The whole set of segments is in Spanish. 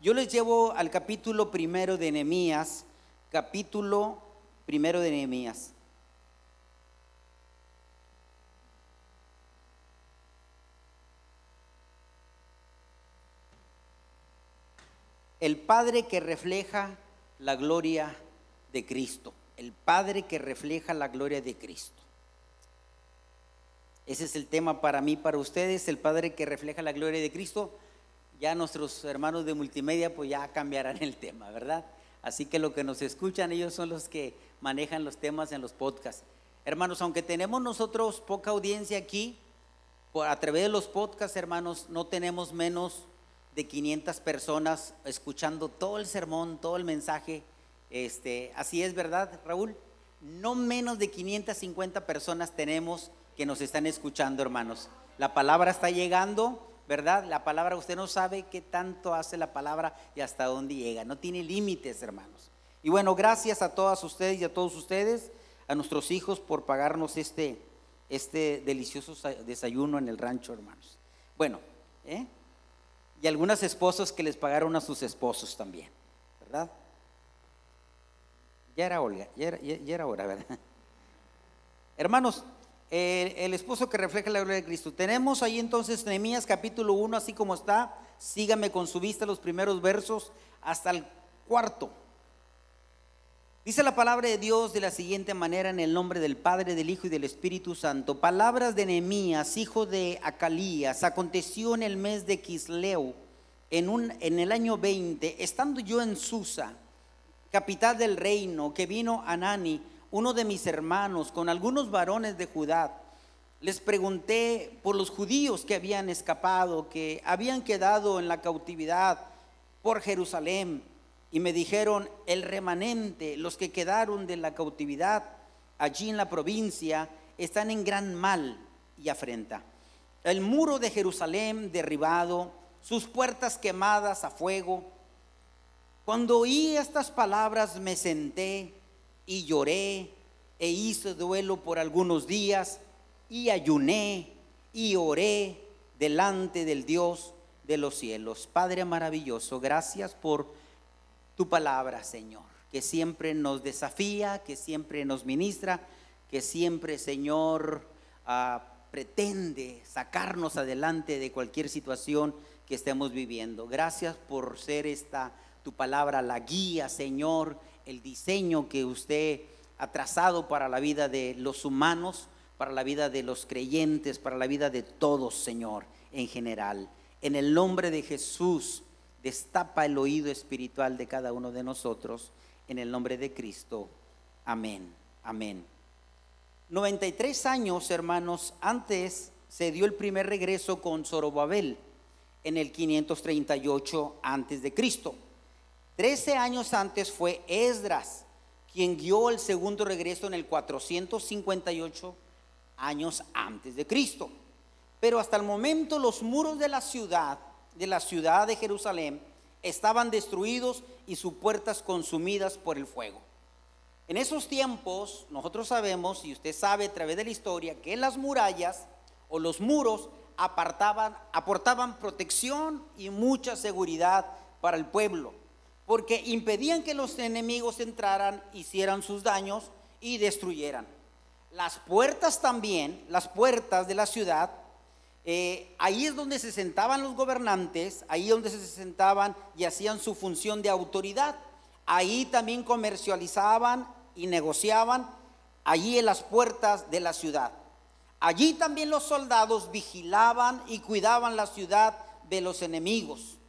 Yo les llevo al capítulo primero de Nehemías, capítulo primero de Nehemías. El Padre que refleja la gloria de Cristo. El Padre que refleja la gloria de Cristo. Ese es el tema para mí, para ustedes, el Padre que refleja la gloria de Cristo. Ya nuestros hermanos de multimedia pues ya cambiarán el tema, ¿verdad? Así que lo que nos escuchan, ellos son los que manejan los temas en los podcasts. Hermanos, aunque tenemos nosotros poca audiencia aquí, a través de los podcasts, hermanos, no tenemos menos de 500 personas escuchando todo el sermón, todo el mensaje. Este, así es, ¿verdad, Raúl? No menos de 550 personas tenemos que nos están escuchando, hermanos. La palabra está llegando, ¿verdad? La palabra, usted no sabe qué tanto hace la palabra y hasta dónde llega. No tiene límites, hermanos. Y bueno, gracias a todas ustedes y a todos ustedes, a nuestros hijos por pagarnos este, este delicioso desayuno en el rancho, hermanos. Bueno, ¿eh? y algunas esposas que les pagaron a sus esposos también, ¿verdad? Ya era Olga, ya era, hora, ¿verdad? Hermanos, el esposo que refleja la gloria de Cristo. Tenemos ahí entonces Nehemías capítulo 1, así como está. Sígame con su vista los primeros versos hasta el cuarto. Dice la palabra de Dios de la siguiente manera en el nombre del Padre, del Hijo y del Espíritu Santo. Palabras de Nehemías, hijo de Acalías. Aconteció en el mes de Quisleu, en, un, en el año 20, estando yo en Susa, capital del reino, que vino Anani, uno de mis hermanos, con algunos varones de Judá. Les pregunté por los judíos que habían escapado, que habían quedado en la cautividad por Jerusalén y me dijeron, el remanente, los que quedaron de la cautividad allí en la provincia, están en gran mal y afrenta. El muro de Jerusalén derribado, sus puertas quemadas a fuego. Cuando oí estas palabras me senté y lloré e hice duelo por algunos días y ayuné y oré delante del Dios de los cielos. Padre maravilloso, gracias por tu palabra, Señor, que siempre nos desafía, que siempre nos ministra, que siempre, Señor, ah, pretende sacarnos adelante de cualquier situación que estemos viviendo. Gracias por ser esta tu palabra, la guía, Señor, el diseño que usted ha trazado para la vida de los humanos, para la vida de los creyentes, para la vida de todos, Señor, en general. En el nombre de Jesús destapa el oído espiritual de cada uno de nosotros en el nombre de Cristo. Amén, amén. 93 años, hermanos, antes se dio el primer regreso con Zorobabel en el 538 antes de Cristo. Trece años antes fue Esdras quien guió el segundo regreso en el 458 años antes de Cristo. Pero hasta el momento los muros de la ciudad de la ciudad de Jerusalén estaban destruidos y sus puertas consumidas por el fuego. En esos tiempos, nosotros sabemos, y usted sabe a través de la historia, que las murallas o los muros apartaban, aportaban protección y mucha seguridad para el pueblo, porque impedían que los enemigos entraran, hicieran sus daños y destruyeran. Las puertas también, las puertas de la ciudad, eh, ahí es donde se sentaban los gobernantes, ahí es donde se sentaban y hacían su función de autoridad. Ahí también comercializaban y negociaban, allí en las puertas de la ciudad. Allí también los soldados vigilaban y cuidaban la ciudad de los enemigos.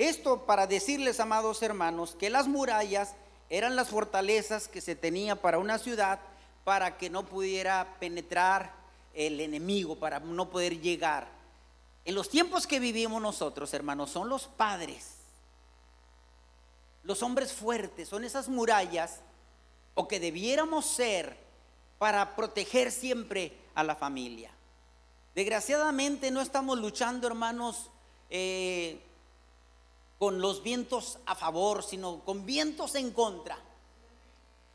Esto para decirles, amados hermanos, que las murallas eran las fortalezas que se tenía para una ciudad para que no pudiera penetrar el enemigo para no poder llegar. En los tiempos que vivimos nosotros, hermanos, son los padres, los hombres fuertes, son esas murallas o que debiéramos ser para proteger siempre a la familia. Desgraciadamente no estamos luchando, hermanos, eh, con los vientos a favor, sino con vientos en contra.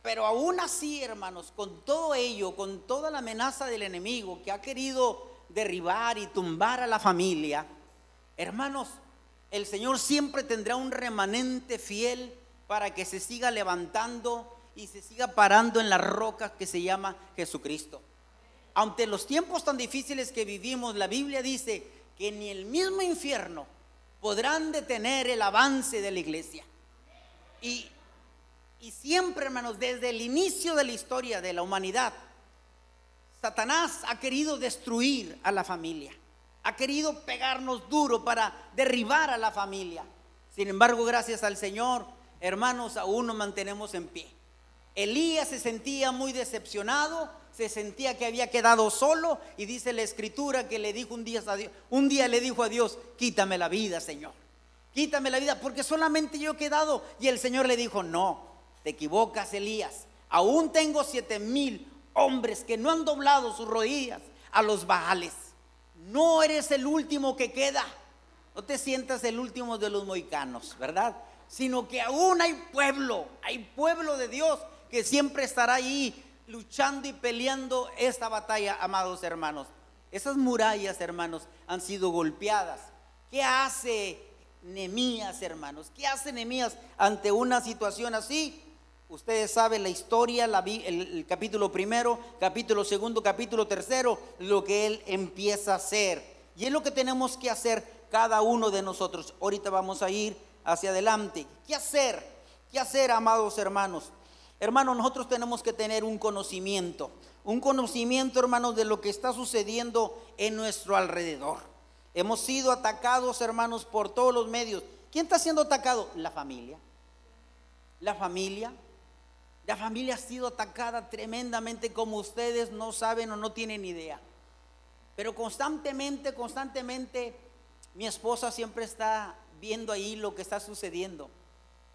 Pero aún así, hermanos, con todo ello, con toda la amenaza del enemigo que ha querido derribar y tumbar a la familia, hermanos, el Señor siempre tendrá un remanente fiel para que se siga levantando y se siga parando en la roca que se llama Jesucristo. Ante los tiempos tan difíciles que vivimos, la Biblia dice que ni el mismo infierno podrán detener el avance de la iglesia. Y, y siempre, hermanos, desde el inicio de la historia de la humanidad, Satanás ha querido destruir a la familia, ha querido pegarnos duro para derribar a la familia. Sin embargo, gracias al Señor, hermanos, aún nos mantenemos en pie. Elías se sentía muy decepcionado, se sentía que había quedado solo y dice la escritura que le dijo un día a Dios, un día le dijo a Dios, quítame la vida, Señor. Quítame la vida porque solamente yo he quedado y el Señor le dijo, "No, te equivocas, Elías. Aún tengo siete mil hombres que no han doblado sus rodillas a los Baales. No eres el último que queda. No te sientas el último de los moicanos, ¿verdad? Sino que aún hay pueblo, hay pueblo de Dios que siempre estará ahí luchando y peleando esta batalla, amados hermanos. Esas murallas, hermanos, han sido golpeadas. ¿Qué hace Nemías, hermanos? ¿Qué hace Nemías ante una situación así? Ustedes saben la historia, el, capítulo primero, capítulo segundo, capítulo tercero, lo que él empieza a hacer. Y es lo que tenemos que hacer cada uno de nosotros. Ahorita vamos a ir hacia adelante. ¿Qué hacer? ¿Qué hacer, amados hermanos? Hermanos, nosotros tenemos que tener un conocimiento, un conocimiento, hermanos, de lo que está sucediendo en nuestro alrededor. Hemos sido atacados, hermanos, por todos los medios. ¿Quién está siendo atacado? La familia. La familia, la familia ha sido atacada tremendamente como ustedes no saben o no tienen idea. Pero constantemente, constantemente, mi esposa siempre está viendo ahí lo que está sucediendo.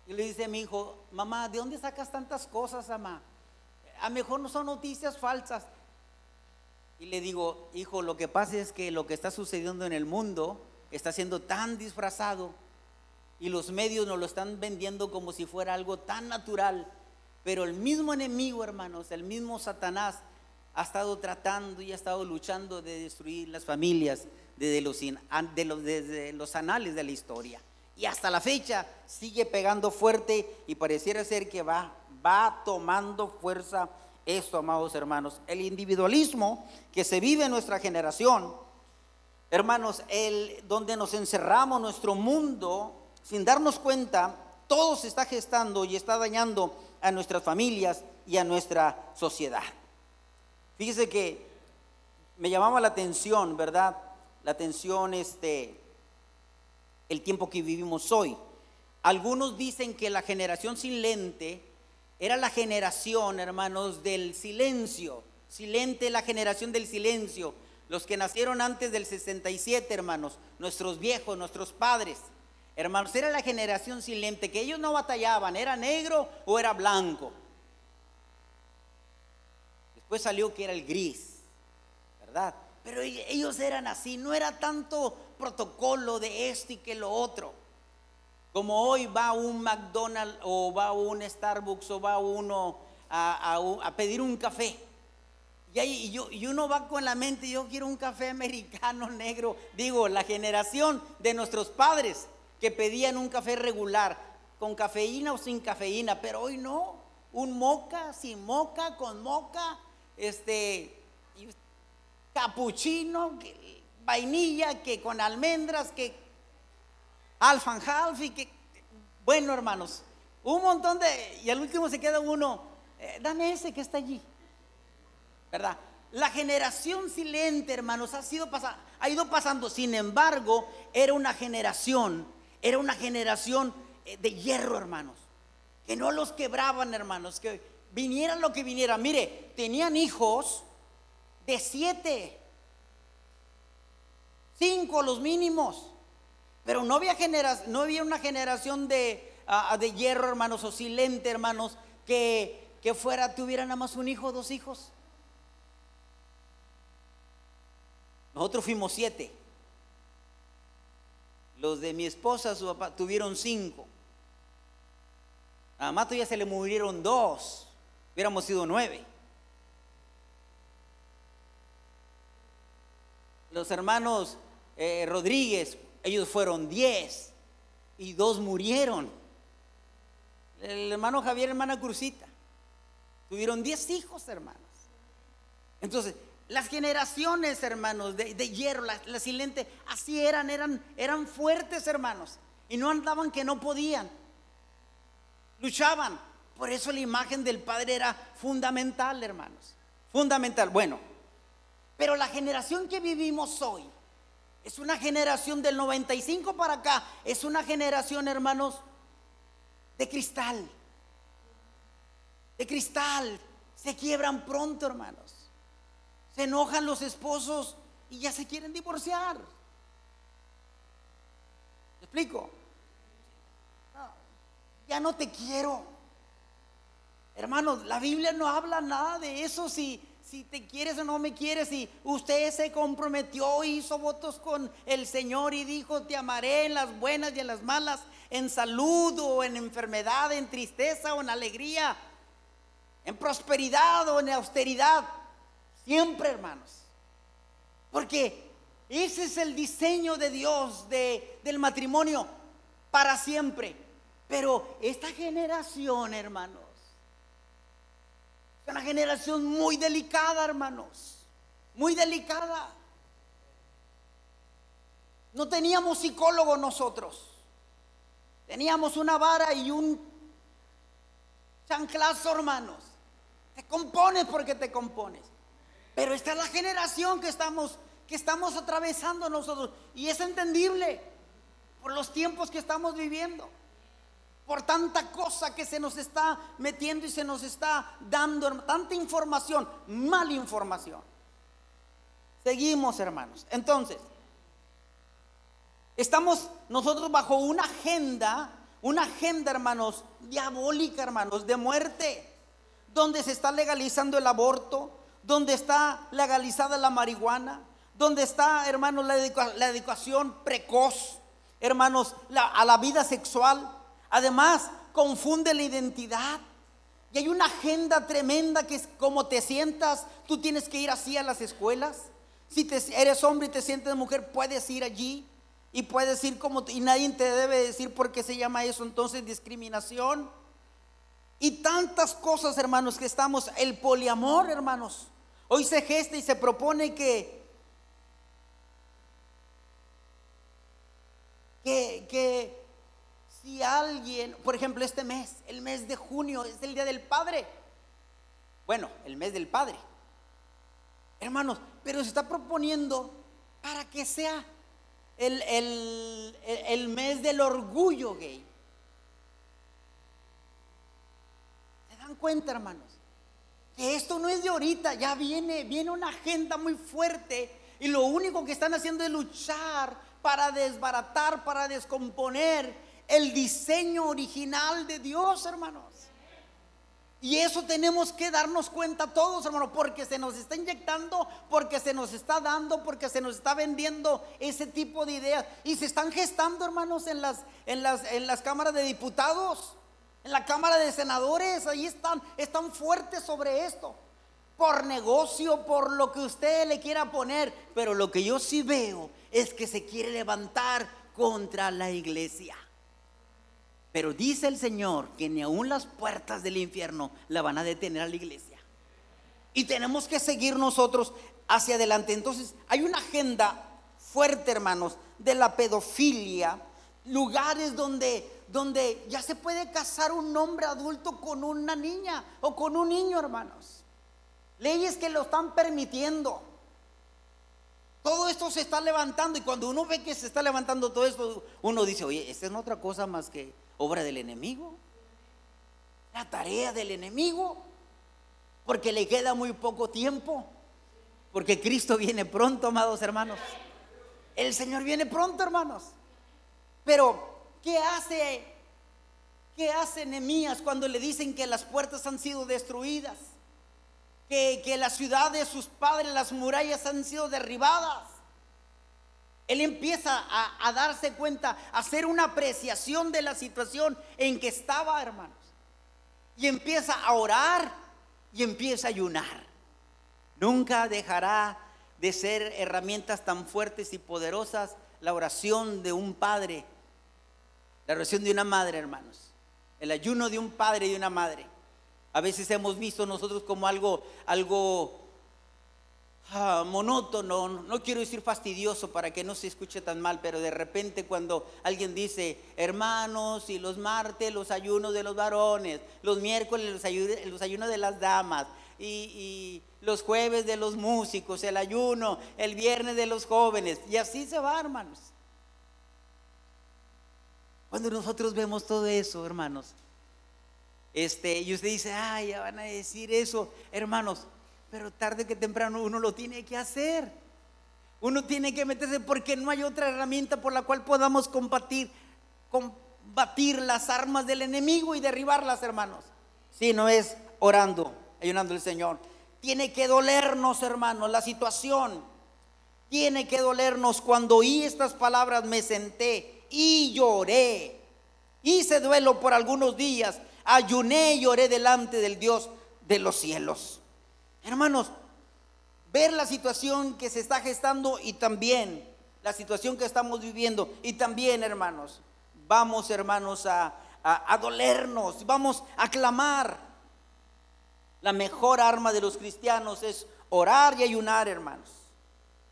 Y le dice a mi hijo, mamá, ¿de dónde sacas tantas cosas, mamá? A mejor no son noticias falsas. Y le digo, hijo, lo que pasa es que lo que está sucediendo en el mundo está siendo tan disfrazado y los medios nos lo están vendiendo como si fuera algo tan natural pero el mismo enemigo, hermanos, el mismo Satanás ha estado tratando y ha estado luchando de destruir las familias desde los, desde los anales de la historia. Y hasta la fecha sigue pegando fuerte y pareciera ser que va, va tomando fuerza esto, amados hermanos. El individualismo que se vive en nuestra generación, hermanos, el, donde nos encerramos nuestro mundo sin darnos cuenta, todo se está gestando y está dañando a nuestras familias y a nuestra sociedad. Fíjese que me llamaba la atención, ¿verdad? La atención, este, el tiempo que vivimos hoy. Algunos dicen que la generación silente era la generación, hermanos, del silencio. Silente la generación del silencio. Los que nacieron antes del 67, hermanos, nuestros viejos, nuestros padres. Hermanos, era la generación silente, que ellos no batallaban, era negro o era blanco. Después salió que era el gris, ¿verdad? Pero ellos eran así, no era tanto protocolo de esto y que lo otro. Como hoy va un McDonald's o va un Starbucks o va uno a, pedir un café. Y, ahí, y, uno va con la mente, yo quiero un café americano negro. Digo, la generación de nuestros padres que pedían un café regular, con cafeína o sin cafeína, pero hoy no, un moca, sin moca, con moca, este, capuchino, vainilla, que con almendras, que y que, bueno hermanos, un montón de, y al último se queda uno, eh, dame ese que está allí, ¿verdad? La generación silente, hermanos, ha, sido ha ido pasando, sin embargo, era una generación era una generación eh, de hierro, hermanos. Que no los quebraban, hermanos. Que viniera lo que viniera. Mire, tenían hijos de siete. Cinco los mínimos. Pero no había, no había una generación de, ah, ah, de hierro, hermanos, o silente, hermanos, que, que fuera, tuviera nada más un hijo, dos hijos. Nosotros fuimos siete. Los de mi esposa, su papá, tuvieron cinco. A Mato ya se le murieron dos. Hubiéramos sido nueve. Los hermanos eh, Rodríguez, ellos fueron diez. y dos murieron. El hermano Javier hermana Cruzita. Tuvieron diez hijos, hermanos. Entonces, las generaciones, hermanos, de, hierro, la, la, silente, así eran, eran, eran fuertes, hermanos. Y no andaban que no podían. Luchaban. Por eso la imagen del Padre era fundamental, hermanos. Fundamental. Bueno, pero la generación que vivimos hoy es una generación del 95 para acá. Es una generación, hermanos, de cristal. De cristal. Se quiebran pronto, hermanos. Se enojan los esposos y ya se quieren divorciar. ¿Me explico? ya no te quiero. Hermanos, la Biblia no habla nada de eso si si te quieres o no me quieres, y usted se comprometió, hizo votos con el Señor y dijo, te amaré en las buenas y en las malas, en salud o en enfermedad, en tristeza o en alegría, en prosperidad o en austeridad, siempre hermanos. Porque ese es el diseño de Dios de, del matrimonio para siempre. Pero esta generación, hermanos, una generación muy delicada, hermanos. Muy delicada. No teníamos psicólogo nosotros. Teníamos una vara y un chanclazo, hermanos. Te compones porque te compones. Pero esta es la generación que estamos, que estamos atravesando nosotros. Y es entendible por los tiempos que estamos viviendo por tanta cosa que se nos está metiendo y se nos está dando, tanta información, mala información. Seguimos, hermanos. Entonces, estamos nosotros bajo una agenda, una agenda, hermanos, diabólica, hermanos, de muerte, donde se está legalizando el aborto, donde está legalizada la marihuana, donde está, hermanos, la, educación precoz, hermanos, a la vida sexual Además, confunde la identidad. Y hay una agenda tremenda que es como te sientas, tú tienes que ir así a las escuelas. Si te, eres hombre y te sientes mujer, puedes ir allí y puedes ir como y nadie te debe decir por qué se llama eso entonces discriminación. Y tantas cosas, hermanos, que estamos el poliamor, hermanos. Hoy se gesta y se propone que que, que si alguien, por ejemplo, este mes, el mes de junio, es el Día del Padre. Bueno, el mes del Padre. Hermanos, pero se está proponiendo para que sea el, el mes del orgullo gay. ¿Se dan cuenta, hermanos? Que esto no es de ahorita, ya viene, viene una agenda muy fuerte y lo único que están haciendo es luchar para desbaratar, para descomponer el diseño original de Dios, hermanos. Y eso tenemos que darnos cuenta todos, hermanos, porque se nos está inyectando, porque se nos está dando, porque se nos está vendiendo ese tipo de ideas. Y se están gestando, hermanos, en las, en las, en las cámaras de diputados, en la cámara de senadores, ahí están, están fuertes sobre esto. Por negocio, por lo que usted le quiera poner. Pero lo que yo sí veo es que se quiere levantar contra la iglesia. Pero dice el Señor que ni aun las puertas del infierno la van a detener a la iglesia. Y tenemos que seguir nosotros hacia adelante. Entonces, hay una agenda fuerte, hermanos, de la pedofilia, lugares donde donde ya se puede casar un hombre adulto con una niña o con un niño, hermanos. Leyes que lo están permitiendo. Todo esto se está levantando y cuando uno ve que se está levantando todo esto, uno dice, oye, esta es otra cosa más que obra del enemigo, la tarea del enemigo, porque le queda muy poco tiempo, porque Cristo viene pronto, amados hermanos. El Señor viene pronto, hermanos. Pero, ¿qué hace? ¿Qué hace Nehemías cuando le dicen que las puertas han sido destruidas? Que, que la ciudad de sus padres, las murallas han sido derribadas. Él empieza a, darse cuenta, a hacer una apreciación de la situación en que estaba, hermanos. Y empieza a orar y empieza a ayunar. Nunca dejará de ser herramientas tan fuertes y poderosas la oración de un padre, La oración de una madre, hermanos. El ayuno de un padre y de una madre. A veces hemos visto nosotros como algo, algo ah, monótono, no quiero decir fastidioso para que no se escuche tan mal, pero de repente cuando alguien dice, hermanos, y los martes los ayunos de los varones, los miércoles los ayunos, de las damas, y, y los jueves de los músicos, el ayuno, el viernes de los jóvenes, y así se va, hermanos. Cuando nosotros vemos todo eso, hermanos, este, y usted dice, ay, ya van a decir eso, hermanos, pero tarde que temprano uno lo tiene que hacer. Uno tiene que meterse porque no hay otra herramienta por la cual podamos combatir, combatir las armas del enemigo y derribarlas, hermanos. Si no es orando, ayunando al Señor. Tiene que dolernos, hermanos, la situación. Tiene que dolernos. Cuando oí estas palabras me senté y lloré. Hice duelo por algunos días ayuné y lloré delante del Dios de los cielos. Hermanos, ver la situación que se está gestando y también la situación que estamos viviendo y también, hermanos, vamos, hermanos, a, a, dolernos, vamos a clamar. La mejor arma de los cristianos es orar y ayunar, hermanos.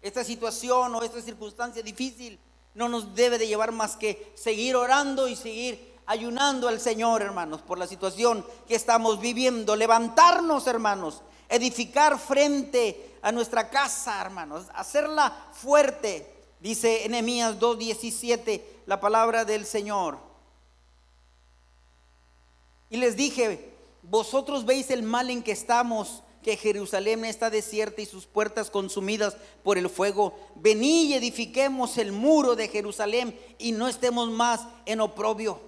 Esta situación o esta circunstancia difícil no nos debe de llevar más que seguir orando y seguir ayunando al Señor, hermanos, por la situación que estamos viviendo. Levantarnos, hermanos, edificar frente a nuestra casa, hermanos, hacerla fuerte. Dice Enemías 2:17 la palabra del Señor. Y les dije, vosotros veis el mal en que estamos, que Jerusalén está desierta y sus puertas consumidas por el fuego. Venid y edifiquemos el muro de Jerusalén y no estemos más en oprobio.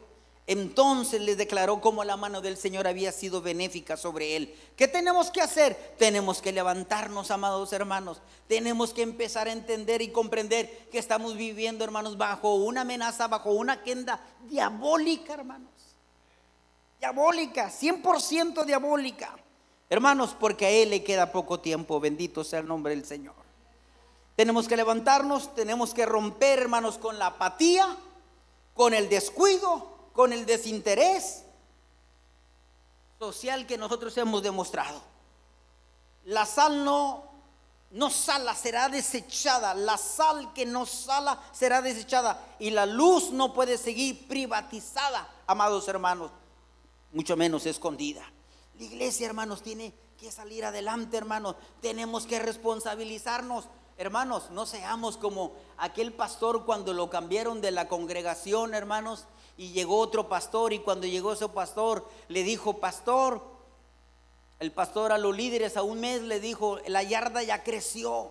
Entonces les declaró cómo la mano del Señor había sido benéfica sobre él. ¿Qué tenemos que hacer? Tenemos que levantarnos, amados hermanos. Tenemos que empezar a entender y comprender que estamos viviendo, hermanos, bajo una amenaza, bajo una agenda diabólica, hermanos. Diabólica, 100% diabólica. Hermanos, porque a Él le queda poco tiempo. Bendito sea el nombre del Señor. Tenemos que levantarnos, tenemos que romper, hermanos, con la apatía, con el descuido con el desinterés social que nosotros hemos demostrado. La sal no, no sala, será desechada. La sal que no sala será desechada. Y la luz no puede seguir privatizada, amados hermanos, mucho menos escondida. La iglesia, hermanos, tiene que salir adelante, hermanos. Tenemos que responsabilizarnos. Hermanos, no seamos como aquel pastor cuando lo cambiaron de la congregación, hermanos y llegó otro pastor y cuando llegó ese pastor le dijo, pastor, el pastor a los líderes a un mes le dijo, la yarda ya creció.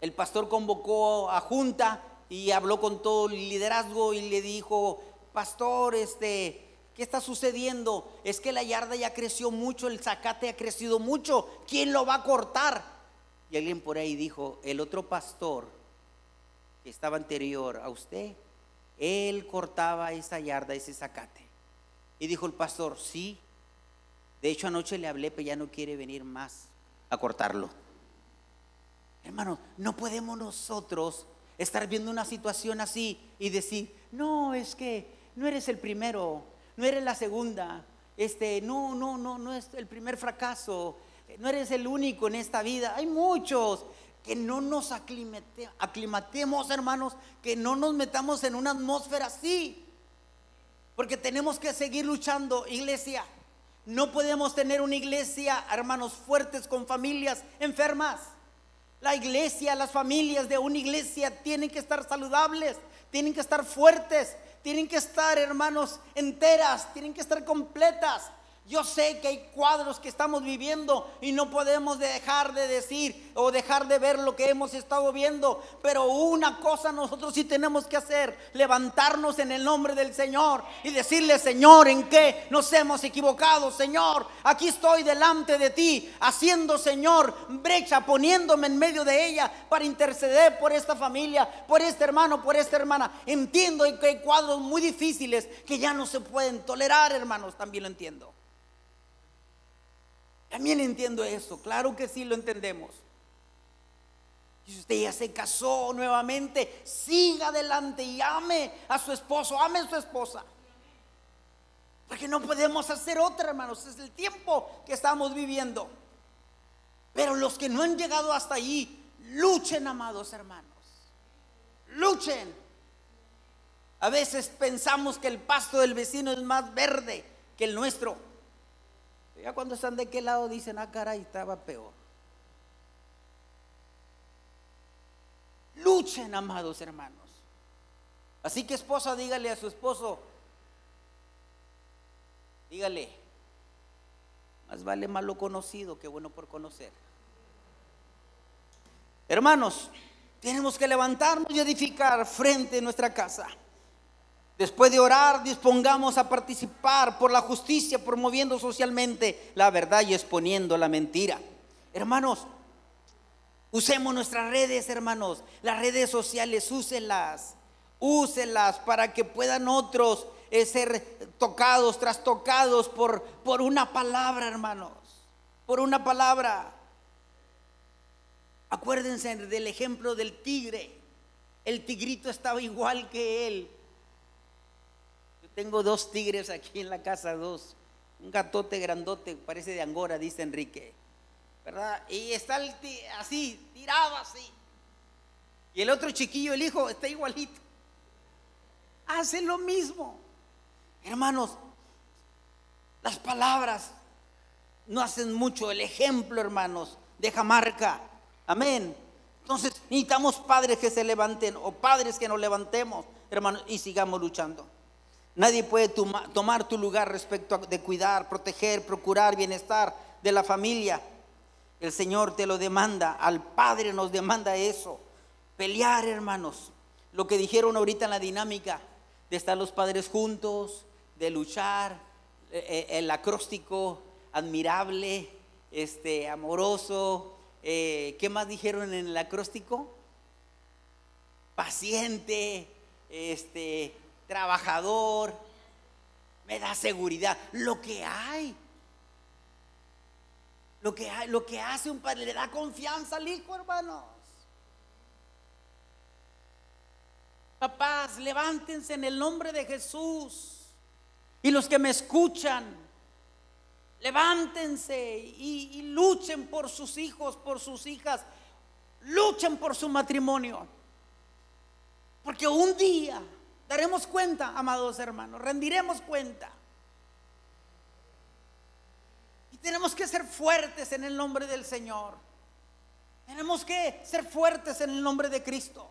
El pastor convocó a junta y habló con todo el liderazgo y le dijo, pastor, este, ¿qué está sucediendo? Es que la yarda ya creció mucho, el zacate ha crecido mucho, ¿quién lo va a cortar? Y alguien por ahí dijo, el otro pastor que estaba anterior a usted él cortaba esa yarda, ese zacate. Y dijo el pastor, sí. De hecho, anoche le hablé, pero ya no quiere venir más a cortarlo. Hermano, no podemos nosotros estar viendo una situación así y decir, no, es que no eres el primero, no eres la segunda, este, no, no, no, no es el primer fracaso, no eres el único en esta vida, hay muchos que no nos aclimatemos, hermanos, que no nos metamos en una atmósfera así. Porque tenemos que seguir luchando, iglesia. No podemos tener una iglesia, hermanos, fuertes con familias enfermas. La iglesia, las familias de una iglesia tienen que estar saludables, tienen que estar fuertes, tienen que estar, hermanos, enteras, tienen que estar completas. Yo sé que hay cuadros que estamos viviendo y no podemos dejar de decir o dejar de ver lo que hemos estado viendo, pero una cosa nosotros sí tenemos que hacer, levantarnos en el nombre del Señor y decirle, Señor, ¿en qué nos hemos equivocado? Señor, aquí estoy delante de ti, haciendo, Señor, brecha, poniéndome en medio de ella para interceder por esta familia, por este hermano, por esta hermana. Entiendo que hay cuadros muy difíciles que ya no se pueden tolerar, hermanos, también lo entiendo. También entiendo eso, claro que sí lo entendemos. Si usted ya se casó nuevamente, siga adelante y ame a su esposo, ame a su esposa. Porque no podemos hacer otra, hermanos. Es el tiempo que estamos viviendo. Pero los que no han llegado hasta allí, luchen, amados hermanos. Luchen. A veces pensamos que el pasto del vecino es más verde que el nuestro. Ya cuando están de qué lado dicen, ah, caray, estaba peor. Luchen, amados hermanos. Así que esposa, dígale a su esposo, dígale, más vale malo conocido que bueno por conocer. Hermanos, tenemos que levantarnos y edificar frente a nuestra casa. Después de orar, dispongamos a participar por la justicia, promoviendo socialmente la verdad y exponiendo la mentira. Hermanos, Usemos nuestras redes, hermanos, las redes sociales, úselas, úselas para que puedan otros eh, ser tocados, trastocados por, por una palabra, hermanos, por una palabra. Acuérdense del ejemplo del tigre. El tigrito estaba igual que él. Tengo dos tigres aquí en la casa, dos. Un gatote grandote, parece de Angora, dice Enrique. ¿verdad? Y está así, tirado así. Y el otro chiquillo, el hijo, está igualito. Hace lo mismo. Hermanos, las palabras no hacen mucho. El ejemplo, hermanos, deja marca. Amén. Entonces necesitamos padres que se levanten o padres que nos levantemos, hermanos, y sigamos luchando. Nadie puede tomar tu lugar respecto de cuidar, proteger, procurar bienestar de la familia. El Señor te lo demanda, al Padre nos demanda eso. Pelear, hermanos. Lo que dijeron ahorita en la dinámica de estar los padres juntos, de luchar, eh, eh, el acróstico admirable, este, amoroso. Eh, ¿Qué más dijeron en el acróstico? Paciente, este, trabajador, me da seguridad. Lo que hay. Lo que, lo que hace un padre le da confianza al hijo, hermanos. Papás, levántense en el nombre de Jesús. Y los que me escuchan, levántense y, y, luchen por sus hijos, por sus hijas. Luchen por su matrimonio. Porque un día daremos cuenta, amados hermanos, rendiremos cuenta. tenemos que ser fuertes en el nombre del Señor. Tenemos que ser fuertes en el nombre de Cristo.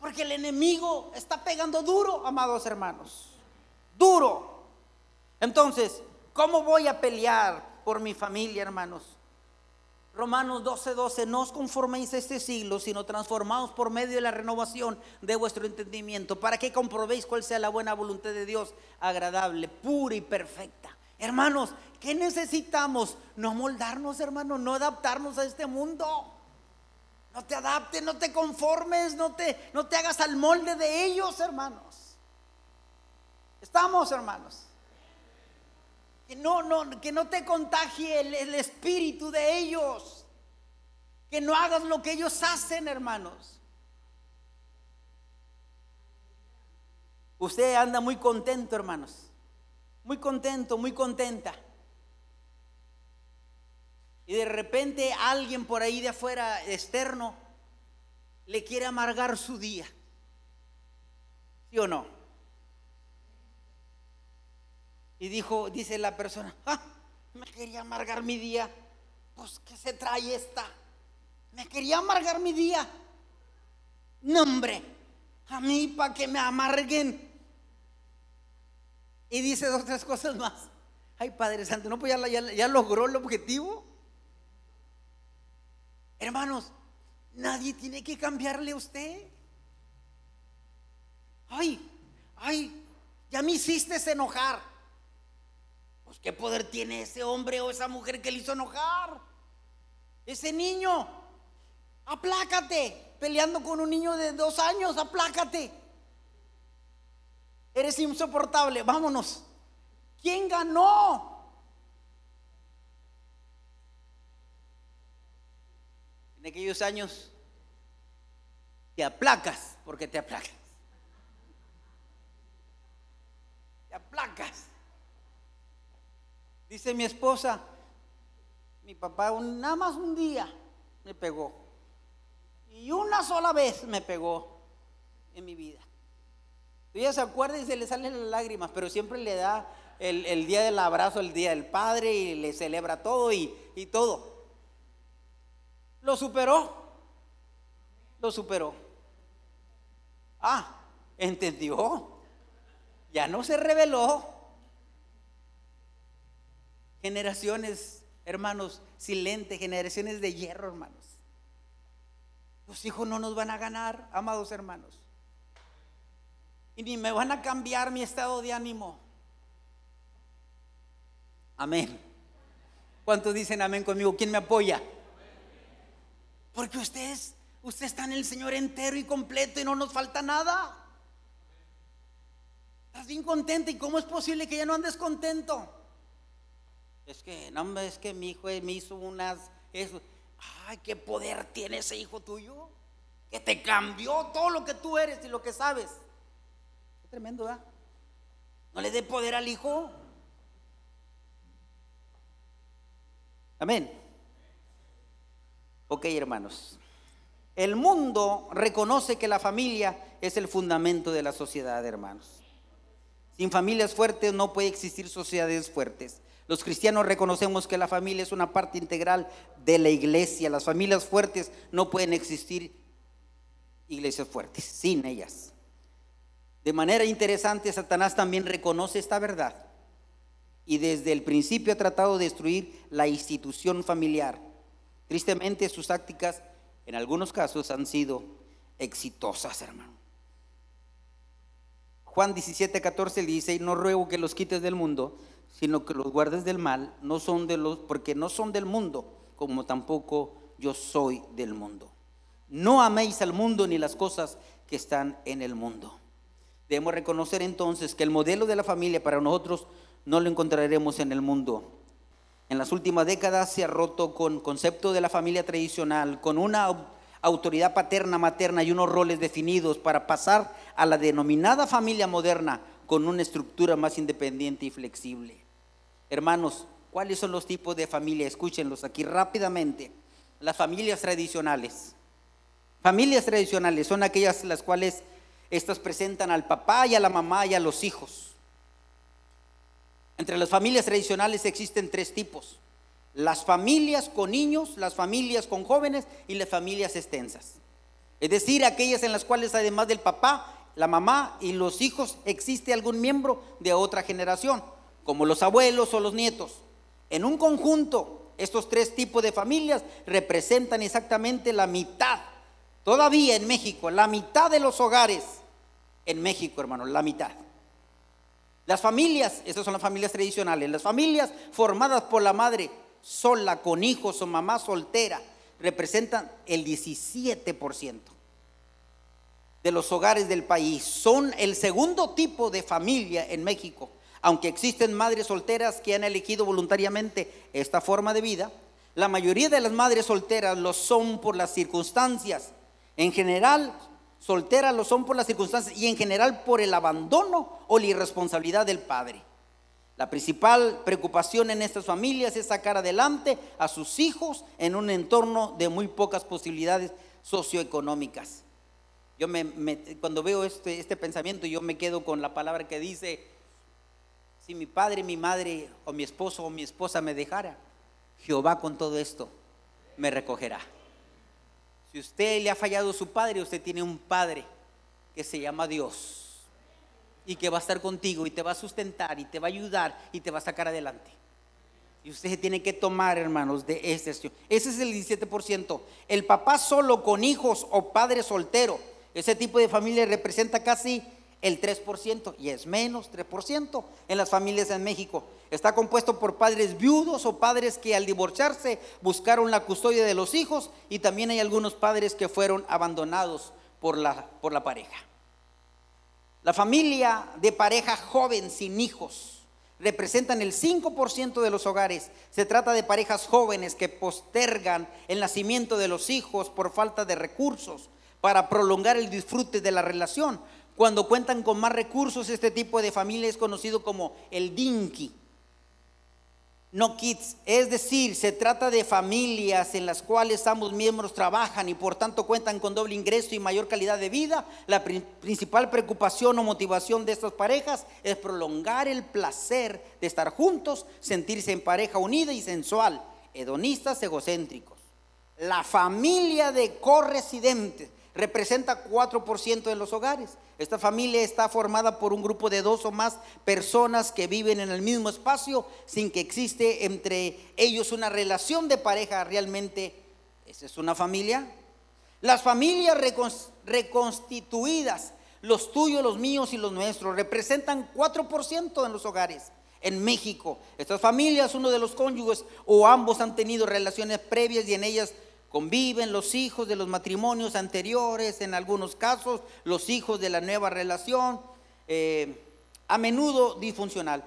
Porque el enemigo está pegando duro, amados hermanos. Duro. Entonces, ¿cómo voy a pelear por mi familia, hermanos? Romanos 12, 12, no os conforméis a este siglo, sino transformaos por medio de la renovación de vuestro entendimiento, para que comprobéis cuál sea la buena voluntad de Dios, agradable, pura y perfecta. Hermanos, ¿qué necesitamos? No moldarnos, hermanos, no adaptarnos a este mundo. No te adaptes, no te conformes, no te, no te hagas al molde de ellos, hermanos. Estamos, hermanos. Que no, no, que no te contagie el, el espíritu de ellos. Que no hagas lo que ellos hacen, hermanos. Usted anda muy contento, hermanos muy contento, muy contenta. Y de repente alguien por ahí de afuera externo le quiere amargar su día. ¿Sí o no? Y dijo, dice la persona, ah, me quería amargar mi día. Pues, ¿qué se trae esta? Me quería amargar mi día. No, hombre, a mí para que me amarguen. Y dice dos, tres cosas más. Ay, Padre Santo, ¿no? Pues ya, logró el objetivo. Hermanos, nadie tiene que cambiarle a usted. Ay, ay, ya me hiciste enojar. Pues qué poder tiene ese hombre o esa mujer que le hizo enojar. Ese niño, aplácate. Peleando con un niño de dos años, aplácate. Eres insoportable, vámonos. ¿Quién ganó? En aquellos años te aplacas, porque te aplacas. Te aplacas. Dice mi esposa, mi papá nada más un día me pegó. Y una sola vez me pegó en mi vida. Ella se acuerda y se le salen las lágrimas, pero siempre le da el, día del abrazo, el día del padre y le celebra todo y, y todo. Lo superó. Lo superó. Ah, entendió. Ya no se reveló. Generaciones, hermanos, silentes, generaciones de hierro, hermanos. Los hijos no nos van a ganar, amados hermanos. Y ni me van a cambiar mi estado de ánimo. Amén. ¿Cuántos dicen amén conmigo? ¿Quién me apoya? Porque ustedes, usted está en el Señor entero y completo y no nos falta nada. Estás bien contento y cómo es posible que ya no andes contento. Es que, no, es que mi hijo me hizo unas, eso. Ay, qué poder tiene ese hijo tuyo. Que te cambió todo lo que tú eres y lo que sabes. Es tremendo, ¿verdad? No le dé poder al hijo. Amén. Ok, hermanos. El mundo reconoce que la familia es el fundamento de la sociedad, hermanos. Sin familias fuertes no puede existir sociedades fuertes. Los cristianos reconocemos que la familia es una parte integral de la iglesia. Las familias fuertes no pueden existir iglesias fuertes sin ellas. De manera interesante, Satanás también reconoce esta verdad y desde el principio ha tratado de destruir la institución familiar. Tristemente sus tácticas en algunos casos han sido exitosas, hermano. Juan 17, 14 dice, no ruego que los quites del mundo, sino que los guardes del mal, no son de los, porque no son del mundo, como tampoco yo soy del mundo. No améis al mundo ni las cosas que están en el mundo. Debemos reconocer entonces que el modelo de la familia para nosotros no lo encontraremos en el mundo. En las últimas décadas se ha roto con concepto de la familia tradicional, con una autoridad paterna, materna y unos roles definidos para pasar a la denominada familia moderna con una estructura más independiente y flexible. Hermanos, ¿cuáles son los tipos de familia? Escúchenlos aquí rápidamente. Las familias tradicionales. Familias tradicionales son aquellas las cuales estas presentan al papá y a la mamá y a los hijos. Entre las familias tradicionales existen tres tipos. Las familias con niños, las familias con jóvenes y las familias extensas. Es decir, aquellas en las cuales además del papá, la mamá y los hijos existe algún miembro de otra generación, como los abuelos o los nietos. En un conjunto, estos tres tipos de familias representan exactamente la mitad, todavía en México, la mitad de los hogares en México, hermano, la mitad. Las familias, esas son las familias tradicionales, las familias formadas por la madre sola, con hijos o mamá soltera, representan el 17% de los hogares del país. Son el segundo tipo de familia en México. Aunque existen madres solteras que han elegido voluntariamente esta forma de vida, la mayoría de las madres solteras lo son por las circunstancias. En general, solteras lo son por las circunstancias y en general por el abandono o la irresponsabilidad del padre. La principal preocupación en estas familias es sacar adelante a sus hijos en un entorno de muy pocas posibilidades socioeconómicas. Yo me, cuando veo este, este pensamiento, yo me quedo con la palabra que dice, si mi padre, mi madre o mi esposo o mi esposa me dejara, Jehová con todo esto me recogerá. Si usted le ha fallado a su padre, usted tiene un padre que se llama Dios y que va a estar contigo y te va a sustentar y te va a ayudar y te va a sacar adelante. Y usted tiene que tomar, hermanos, de ese. Ese es el 17%. El papá solo con hijos o padre soltero. Ese tipo de familia representa casi el 3% y es menos 3% en las familias en México. Está compuesto por padres viudos o padres que al divorciarse buscaron la custodia de los hijos y también hay algunos padres que fueron abandonados por la, por la pareja. La familia de pareja joven sin hijos representan el 5% de los hogares. Se trata de parejas jóvenes que postergan el nacimiento de los hijos por falta de recursos para prolongar el disfrute de la relación. Cuando cuentan con más recursos, este tipo de familia es conocido como el dinky no kids. Es decir, se trata de familias en las cuales ambos miembros trabajan y por tanto cuentan con doble ingreso y mayor calidad de vida. La principal preocupación o motivación de estas parejas es prolongar el placer de estar juntos, sentirse en pareja unida y sensual, hedonistas egocéntricos. La familia de corresidentes representa 4% de los hogares. Esta familia está formada por un grupo de dos o más personas que viven en el mismo espacio sin que existe entre ellos una relación de pareja realmente. ¿Esa es una familia? Las familias reconstituidas, los tuyos, los míos y los nuestros, representan 4% en los hogares. En México, estas familias, uno de los cónyuges o ambos han tenido relaciones previas y en ellas Conviven los hijos de los matrimonios anteriores, en algunos casos los hijos de la nueva relación, eh, a menudo disfuncional.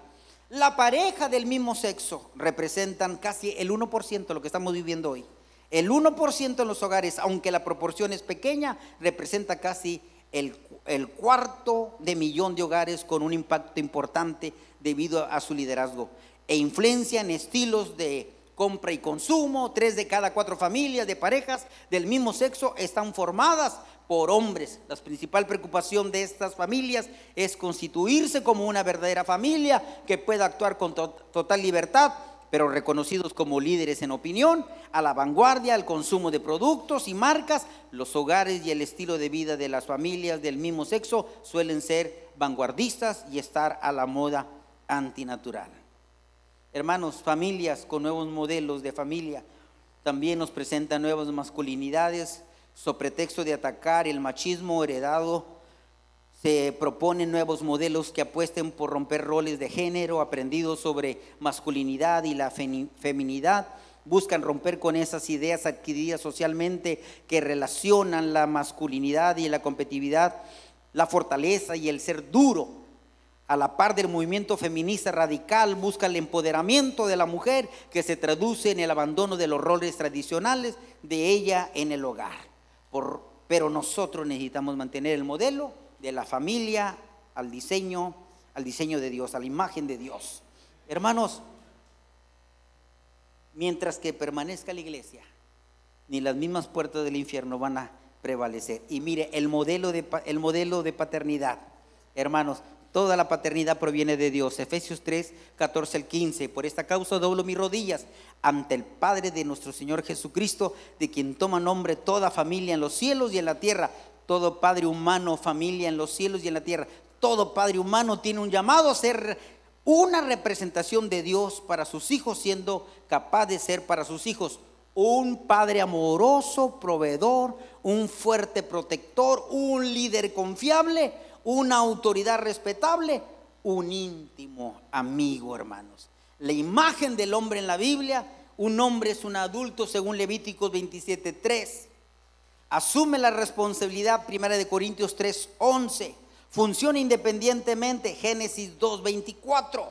La pareja del mismo sexo representan casi el 1% de lo que estamos viviendo hoy. El 1% en los hogares, aunque la proporción es pequeña, representa casi el, el, cuarto de millón de hogares con un impacto importante debido a su liderazgo e influencia en estilos de compra y consumo, tres de cada cuatro familias de parejas del mismo sexo están formadas por hombres. La principal preocupación de estas familias es constituirse como una verdadera familia que pueda actuar con total libertad, pero reconocidos como líderes en opinión, a la vanguardia, al consumo de productos y marcas, los hogares y el estilo de vida de las familias del mismo sexo suelen ser vanguardistas y estar a la moda antinatural. Hermanos, familias con nuevos modelos de familia también nos presentan nuevas masculinidades. So pretexto de atacar el machismo heredado, se proponen nuevos modelos que apuesten por romper roles de género aprendidos sobre masculinidad y la feminidad. Buscan romper con esas ideas adquiridas socialmente que relacionan la masculinidad y la competitividad, la fortaleza y el ser duro a la par del movimiento feminista radical, busca el empoderamiento de la mujer que se traduce en el abandono de los roles tradicionales de ella en el hogar. pero nosotros necesitamos mantener el modelo de la familia al diseño, al diseño de Dios, a la imagen de Dios. Hermanos, mientras que permanezca la iglesia, ni las mismas puertas del infierno van a prevalecer. Y mire, el modelo de, el modelo de paternidad, hermanos, Toda la paternidad proviene de Dios. Efesios 3, 14 al 15. Por esta causa doblo mis rodillas ante el Padre de nuestro Señor Jesucristo, de quien toma nombre toda familia en los cielos y en la tierra. Todo padre humano, familia en los cielos y en la tierra. Todo padre humano tiene un llamado a ser una representación de Dios para sus hijos, siendo capaz de ser para sus hijos un padre amoroso, proveedor, un fuerte protector, un líder confiable una autoridad respetable, un íntimo amigo, hermanos. La imagen del hombre en la Biblia, un hombre es un adulto según Levíticos 27.3. Asume la responsabilidad primera de Corintios 3.11. Funciona independientemente, Génesis 2.24.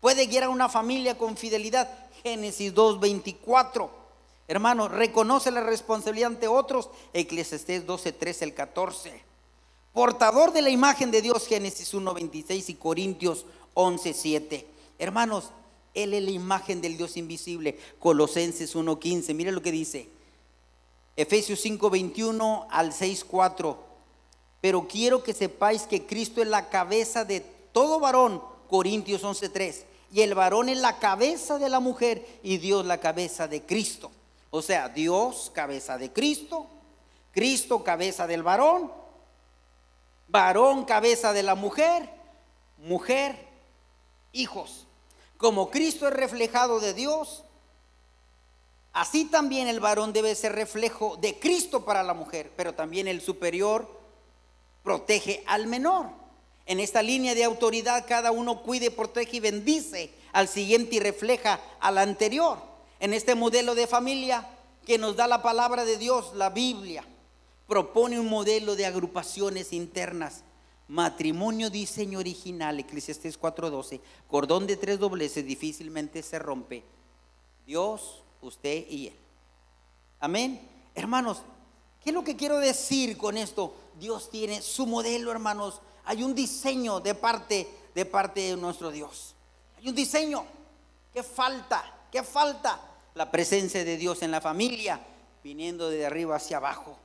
Puede guiar a una familia con fidelidad, Génesis 2.24. Hermano, reconoce la responsabilidad ante otros, Eclesiastés 12.13 el 14 portador de la imagen de Dios, Génesis 1.26 y Corintios 11.7. Hermanos, Él es la imagen del Dios invisible, Colosenses 1.15. Mire lo que dice, Efesios 5.21 al 6.4. Pero quiero que sepáis que Cristo es la cabeza de todo varón, Corintios 11.3. Y el varón es la cabeza de la mujer y Dios la cabeza de Cristo. O sea, Dios cabeza de Cristo, Cristo cabeza del varón varón cabeza de la mujer, mujer hijos. Como Cristo es reflejado de Dios, así también el varón debe ser reflejo de Cristo para la mujer, pero también el superior protege al menor. En esta línea de autoridad cada uno cuide, protege y bendice al siguiente y refleja al anterior. En este modelo de familia que nos da la palabra de Dios, la Biblia propone un modelo de agrupaciones internas. Matrimonio diseño original, Eclesiastes 4:12, cordón de tres dobleces difícilmente se rompe. Dios, usted y él. Amén. Hermanos, ¿Qué es lo que quiero decir con esto? Dios tiene su modelo, hermanos. Hay un diseño de parte de parte de nuestro Dios. Hay un diseño. ¿Qué falta? ¿Qué falta? La presencia de Dios en la familia, viniendo de arriba hacia abajo.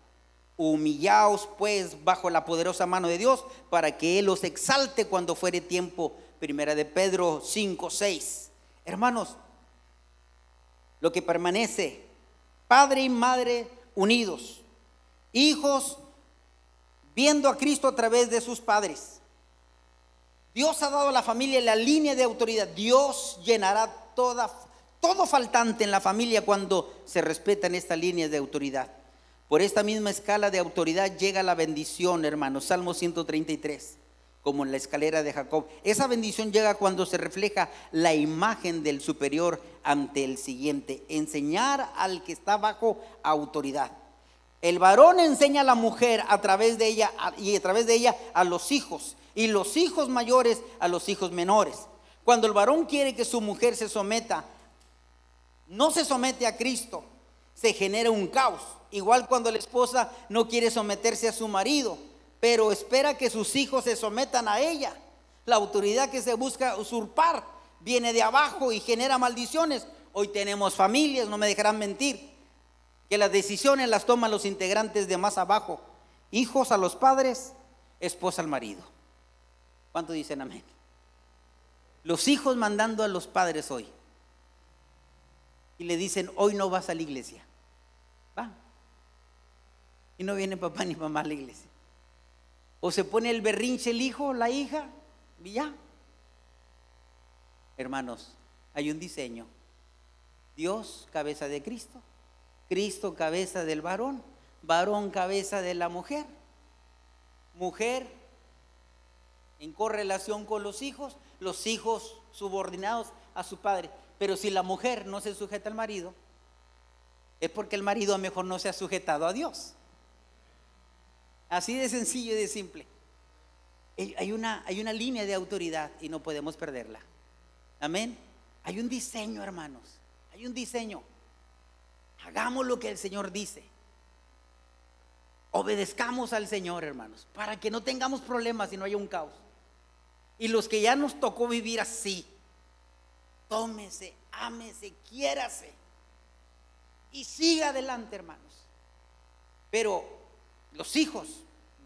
Humillaos pues bajo la poderosa mano de Dios para que Él os exalte cuando fuere tiempo. Primera de Pedro 5, 6. Hermanos, lo que permanece, padre y madre unidos, hijos viendo a Cristo a través de sus padres. Dios ha dado a la familia la línea de autoridad. Dios llenará toda, todo faltante en la familia cuando se respetan estas líneas de autoridad. Por esta misma escala de autoridad llega la bendición, hermanos. Salmo 133, como en la escalera de Jacob. Esa bendición llega cuando se refleja la imagen del superior ante el siguiente. Enseñar al que está bajo autoridad. El varón enseña a la mujer a través de ella y a través de ella a los hijos y los hijos mayores a los hijos menores. Cuando el varón quiere que su mujer se someta, no se somete a Cristo, se genera un caos. Igual cuando la esposa no quiere someterse a su marido, pero espera que sus hijos se sometan a ella. La autoridad que se busca usurpar viene de abajo y genera maldiciones. Hoy tenemos familias, no me dejarán mentir, que las decisiones las toman los integrantes de más abajo. Hijos a los padres, esposa al marido. ¿Cuánto dicen amén? Los hijos mandando a los padres hoy. Y le dicen, hoy no vas a la iglesia. No viene papá ni mamá a la iglesia. O se pone el berrinche el hijo, la hija, y ya. Hermanos, hay un diseño. Dios, cabeza de Cristo. Cristo, cabeza del varón. Varón, cabeza de la mujer. Mujer, en correlación con los hijos. Los hijos subordinados a su padre. Pero si la mujer no se sujeta al marido, es porque el marido mejor no se ha sujetado a Dios. Así de sencillo y de simple. Hay una, hay una línea de autoridad y no podemos perderla. Amén. Hay un diseño, hermanos. Hay un diseño. Hagamos lo que el Señor dice. Obedezcamos al Señor, hermanos, para que no tengamos problemas y no haya un caos. Y los que ya nos tocó vivir así, tómese, ámese, quiérase y siga adelante, hermanos. Pero los hijos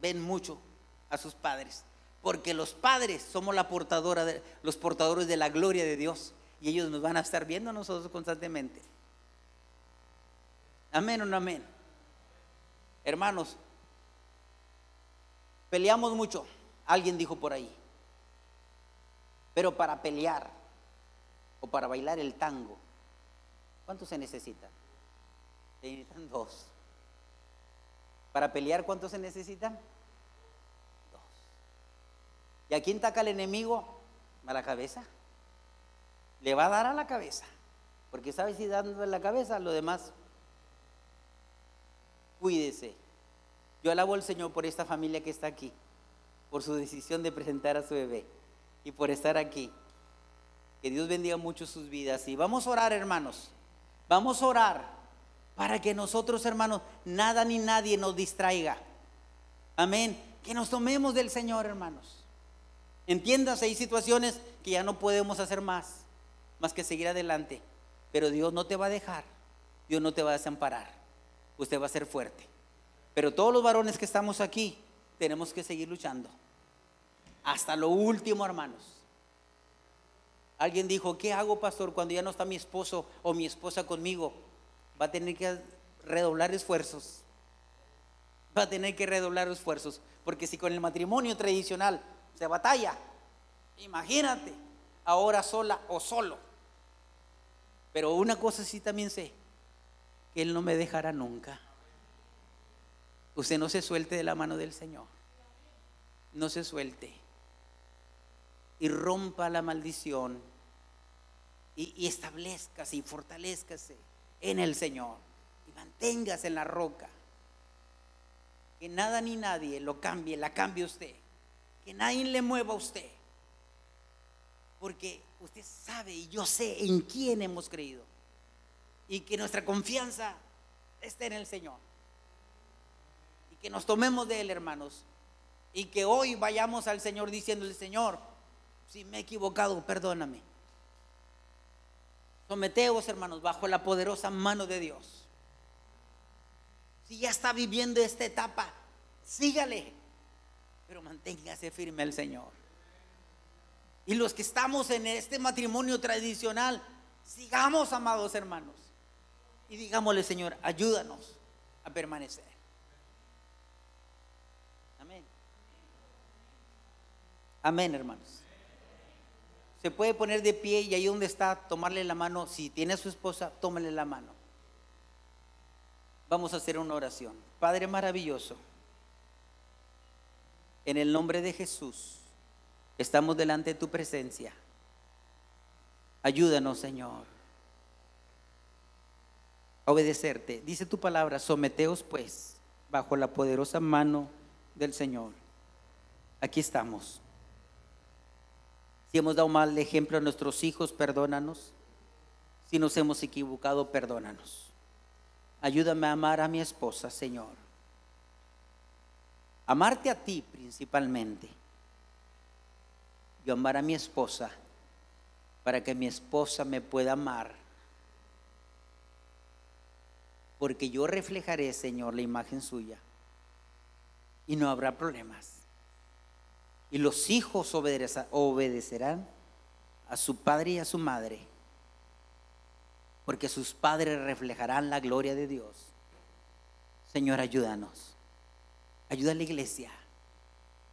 ven mucho a sus padres, porque los padres somos la portadora de, los portadores de la gloria de Dios y ellos nos van a estar viendo a nosotros constantemente. Amén o no amén. Hermanos, peleamos mucho, alguien dijo por ahí. Pero para pelear o para bailar el tango, ¿cuánto se necesita? Se necesitan dos. Para pelear, ¿cuántos se necesitan? Dos. ¿Y a quién taca el enemigo? A la cabeza. Le va a dar a la cabeza. Porque sabe si dando la cabeza, lo demás, cuídese. Yo alabo al Señor por esta familia que está aquí, por su decisión de presentar a su bebé y por estar aquí. Que Dios bendiga mucho sus vidas. Y vamos a orar, hermanos. Vamos a orar para que nosotros, hermanos, nada ni nadie nos distraiga. Amén. Que nos tomemos del Señor, hermanos. Entiendas, hay situaciones que ya no podemos hacer más, más que seguir adelante. Pero Dios no te va a dejar, Dios no te va a desamparar. Usted va a ser fuerte. Pero todos los varones que estamos aquí, tenemos que seguir luchando. Hasta lo último, hermanos. Alguien dijo, ¿qué hago, pastor, cuando ya no está mi esposo o mi esposa conmigo? Va a tener que redoblar esfuerzos. Va a tener que redoblar esfuerzos. Porque si con el matrimonio tradicional se batalla, imagínate, ahora sola o solo. Pero una cosa sí también sé, que Él no me dejará nunca. Usted no se suelte de la mano del Señor. No se suelte. Y rompa la maldición. Y, establezcase y fortalezcase en el Señor y manténgase en la roca. Que nada ni nadie lo cambie, la cambie usted. Que nadie le mueva a usted. Porque usted sabe y yo sé en quién hemos creído. Y que nuestra confianza esté en el Señor. y que nos tomemos de Él, hermanos. Y que hoy vayamos al Señor diciéndole, Señor, si me he equivocado, perdóname. Someteos, hermanos, bajo la poderosa mano de Dios. Si ya está viviendo esta etapa, sígale, pero manténgase firme al Señor. Y los que estamos en este matrimonio tradicional, sigamos, amados hermanos. Y digámosle, Señor, ayúdanos a permanecer. Amén. Amén, hermanos. Se puede poner de pie y ahí donde está, tomarle la mano. Si tiene a su esposa, tómale la mano. Vamos a hacer una oración. Padre maravilloso, en el nombre de Jesús, estamos delante de tu presencia. Ayúdanos, Señor, a obedecerte. Dice tu palabra, someteos pues bajo la poderosa mano del Señor. Aquí estamos. Si hemos dado mal ejemplo a nuestros hijos, perdónanos. Si nos hemos equivocado, perdónanos. Ayúdame a amar a mi esposa, Señor. Amarte a ti principalmente. Y amar a mi esposa para que mi esposa me pueda amar. Porque yo reflejaré, Señor, la imagen suya. Y no habrá problemas. Y los hijos obedecerán a su padre y a su madre, porque sus padres reflejarán la gloria de Dios. Señor, ayúdanos. Ayuda a la iglesia.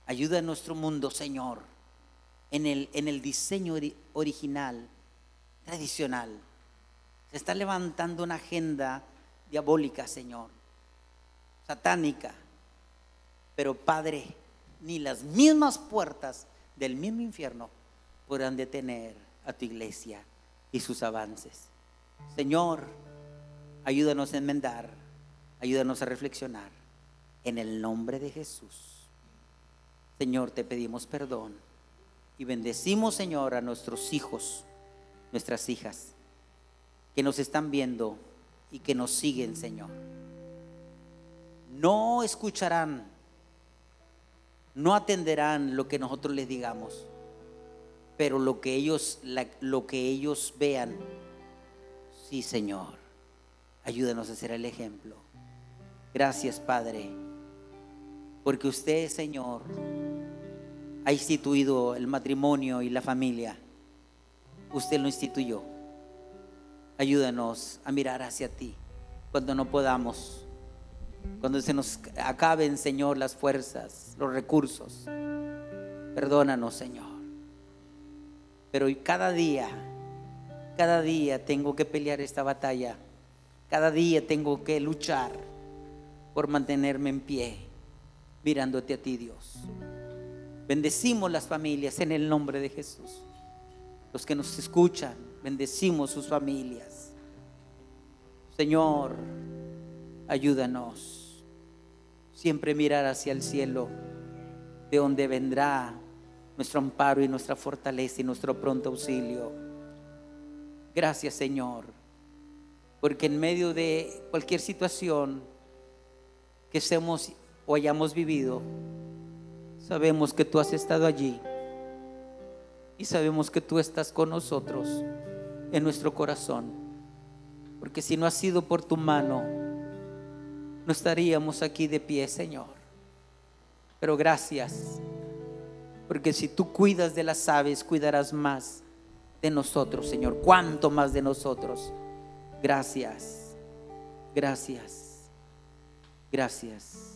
Ayuda a nuestro mundo, Señor, en el, en el diseño original, tradicional. Se está levantando una agenda diabólica, Señor, satánica. Pero Padre, ni las mismas puertas del mismo infierno podrán detener a tu iglesia y sus avances. Señor, ayúdanos a enmendar, ayúdanos a reflexionar. En el nombre de Jesús. Señor, te pedimos perdón y bendecimos, Señor, a nuestros hijos, nuestras hijas, que nos están viendo y que nos siguen, Señor. No escucharán no atenderán lo que nosotros les digamos, pero lo que ellos, lo que ellos vean, sí Señor, ayúdanos a ser el ejemplo. Gracias Padre, porque usted Señor ha instituido el matrimonio y la familia, usted lo instituyó. Ayúdanos a mirar hacia ti cuando no podamos cuando se nos acaben, Señor, las fuerzas, los recursos. Perdónanos, Señor. Pero cada día, cada día tengo que pelear esta batalla. Cada día tengo que luchar por mantenerme en pie, mirándote a ti, Dios. Bendecimos las familias en el nombre de Jesús. Los que nos escuchan, bendecimos sus familias. Señor, ayúdanos siempre mirar hacia el cielo, de donde vendrá nuestro amparo y nuestra fortaleza y nuestro pronto auxilio. Gracias Señor, porque en medio de cualquier situación que seamos o hayamos vivido, sabemos que tú has estado allí y sabemos que tú estás con nosotros en nuestro corazón, porque si no ha sido por tu mano, no estaríamos aquí de pie, Señor. Pero gracias, porque si tú cuidas de las aves, cuidarás más de nosotros, Señor. ¿Cuánto más de nosotros? Gracias, gracias, gracias.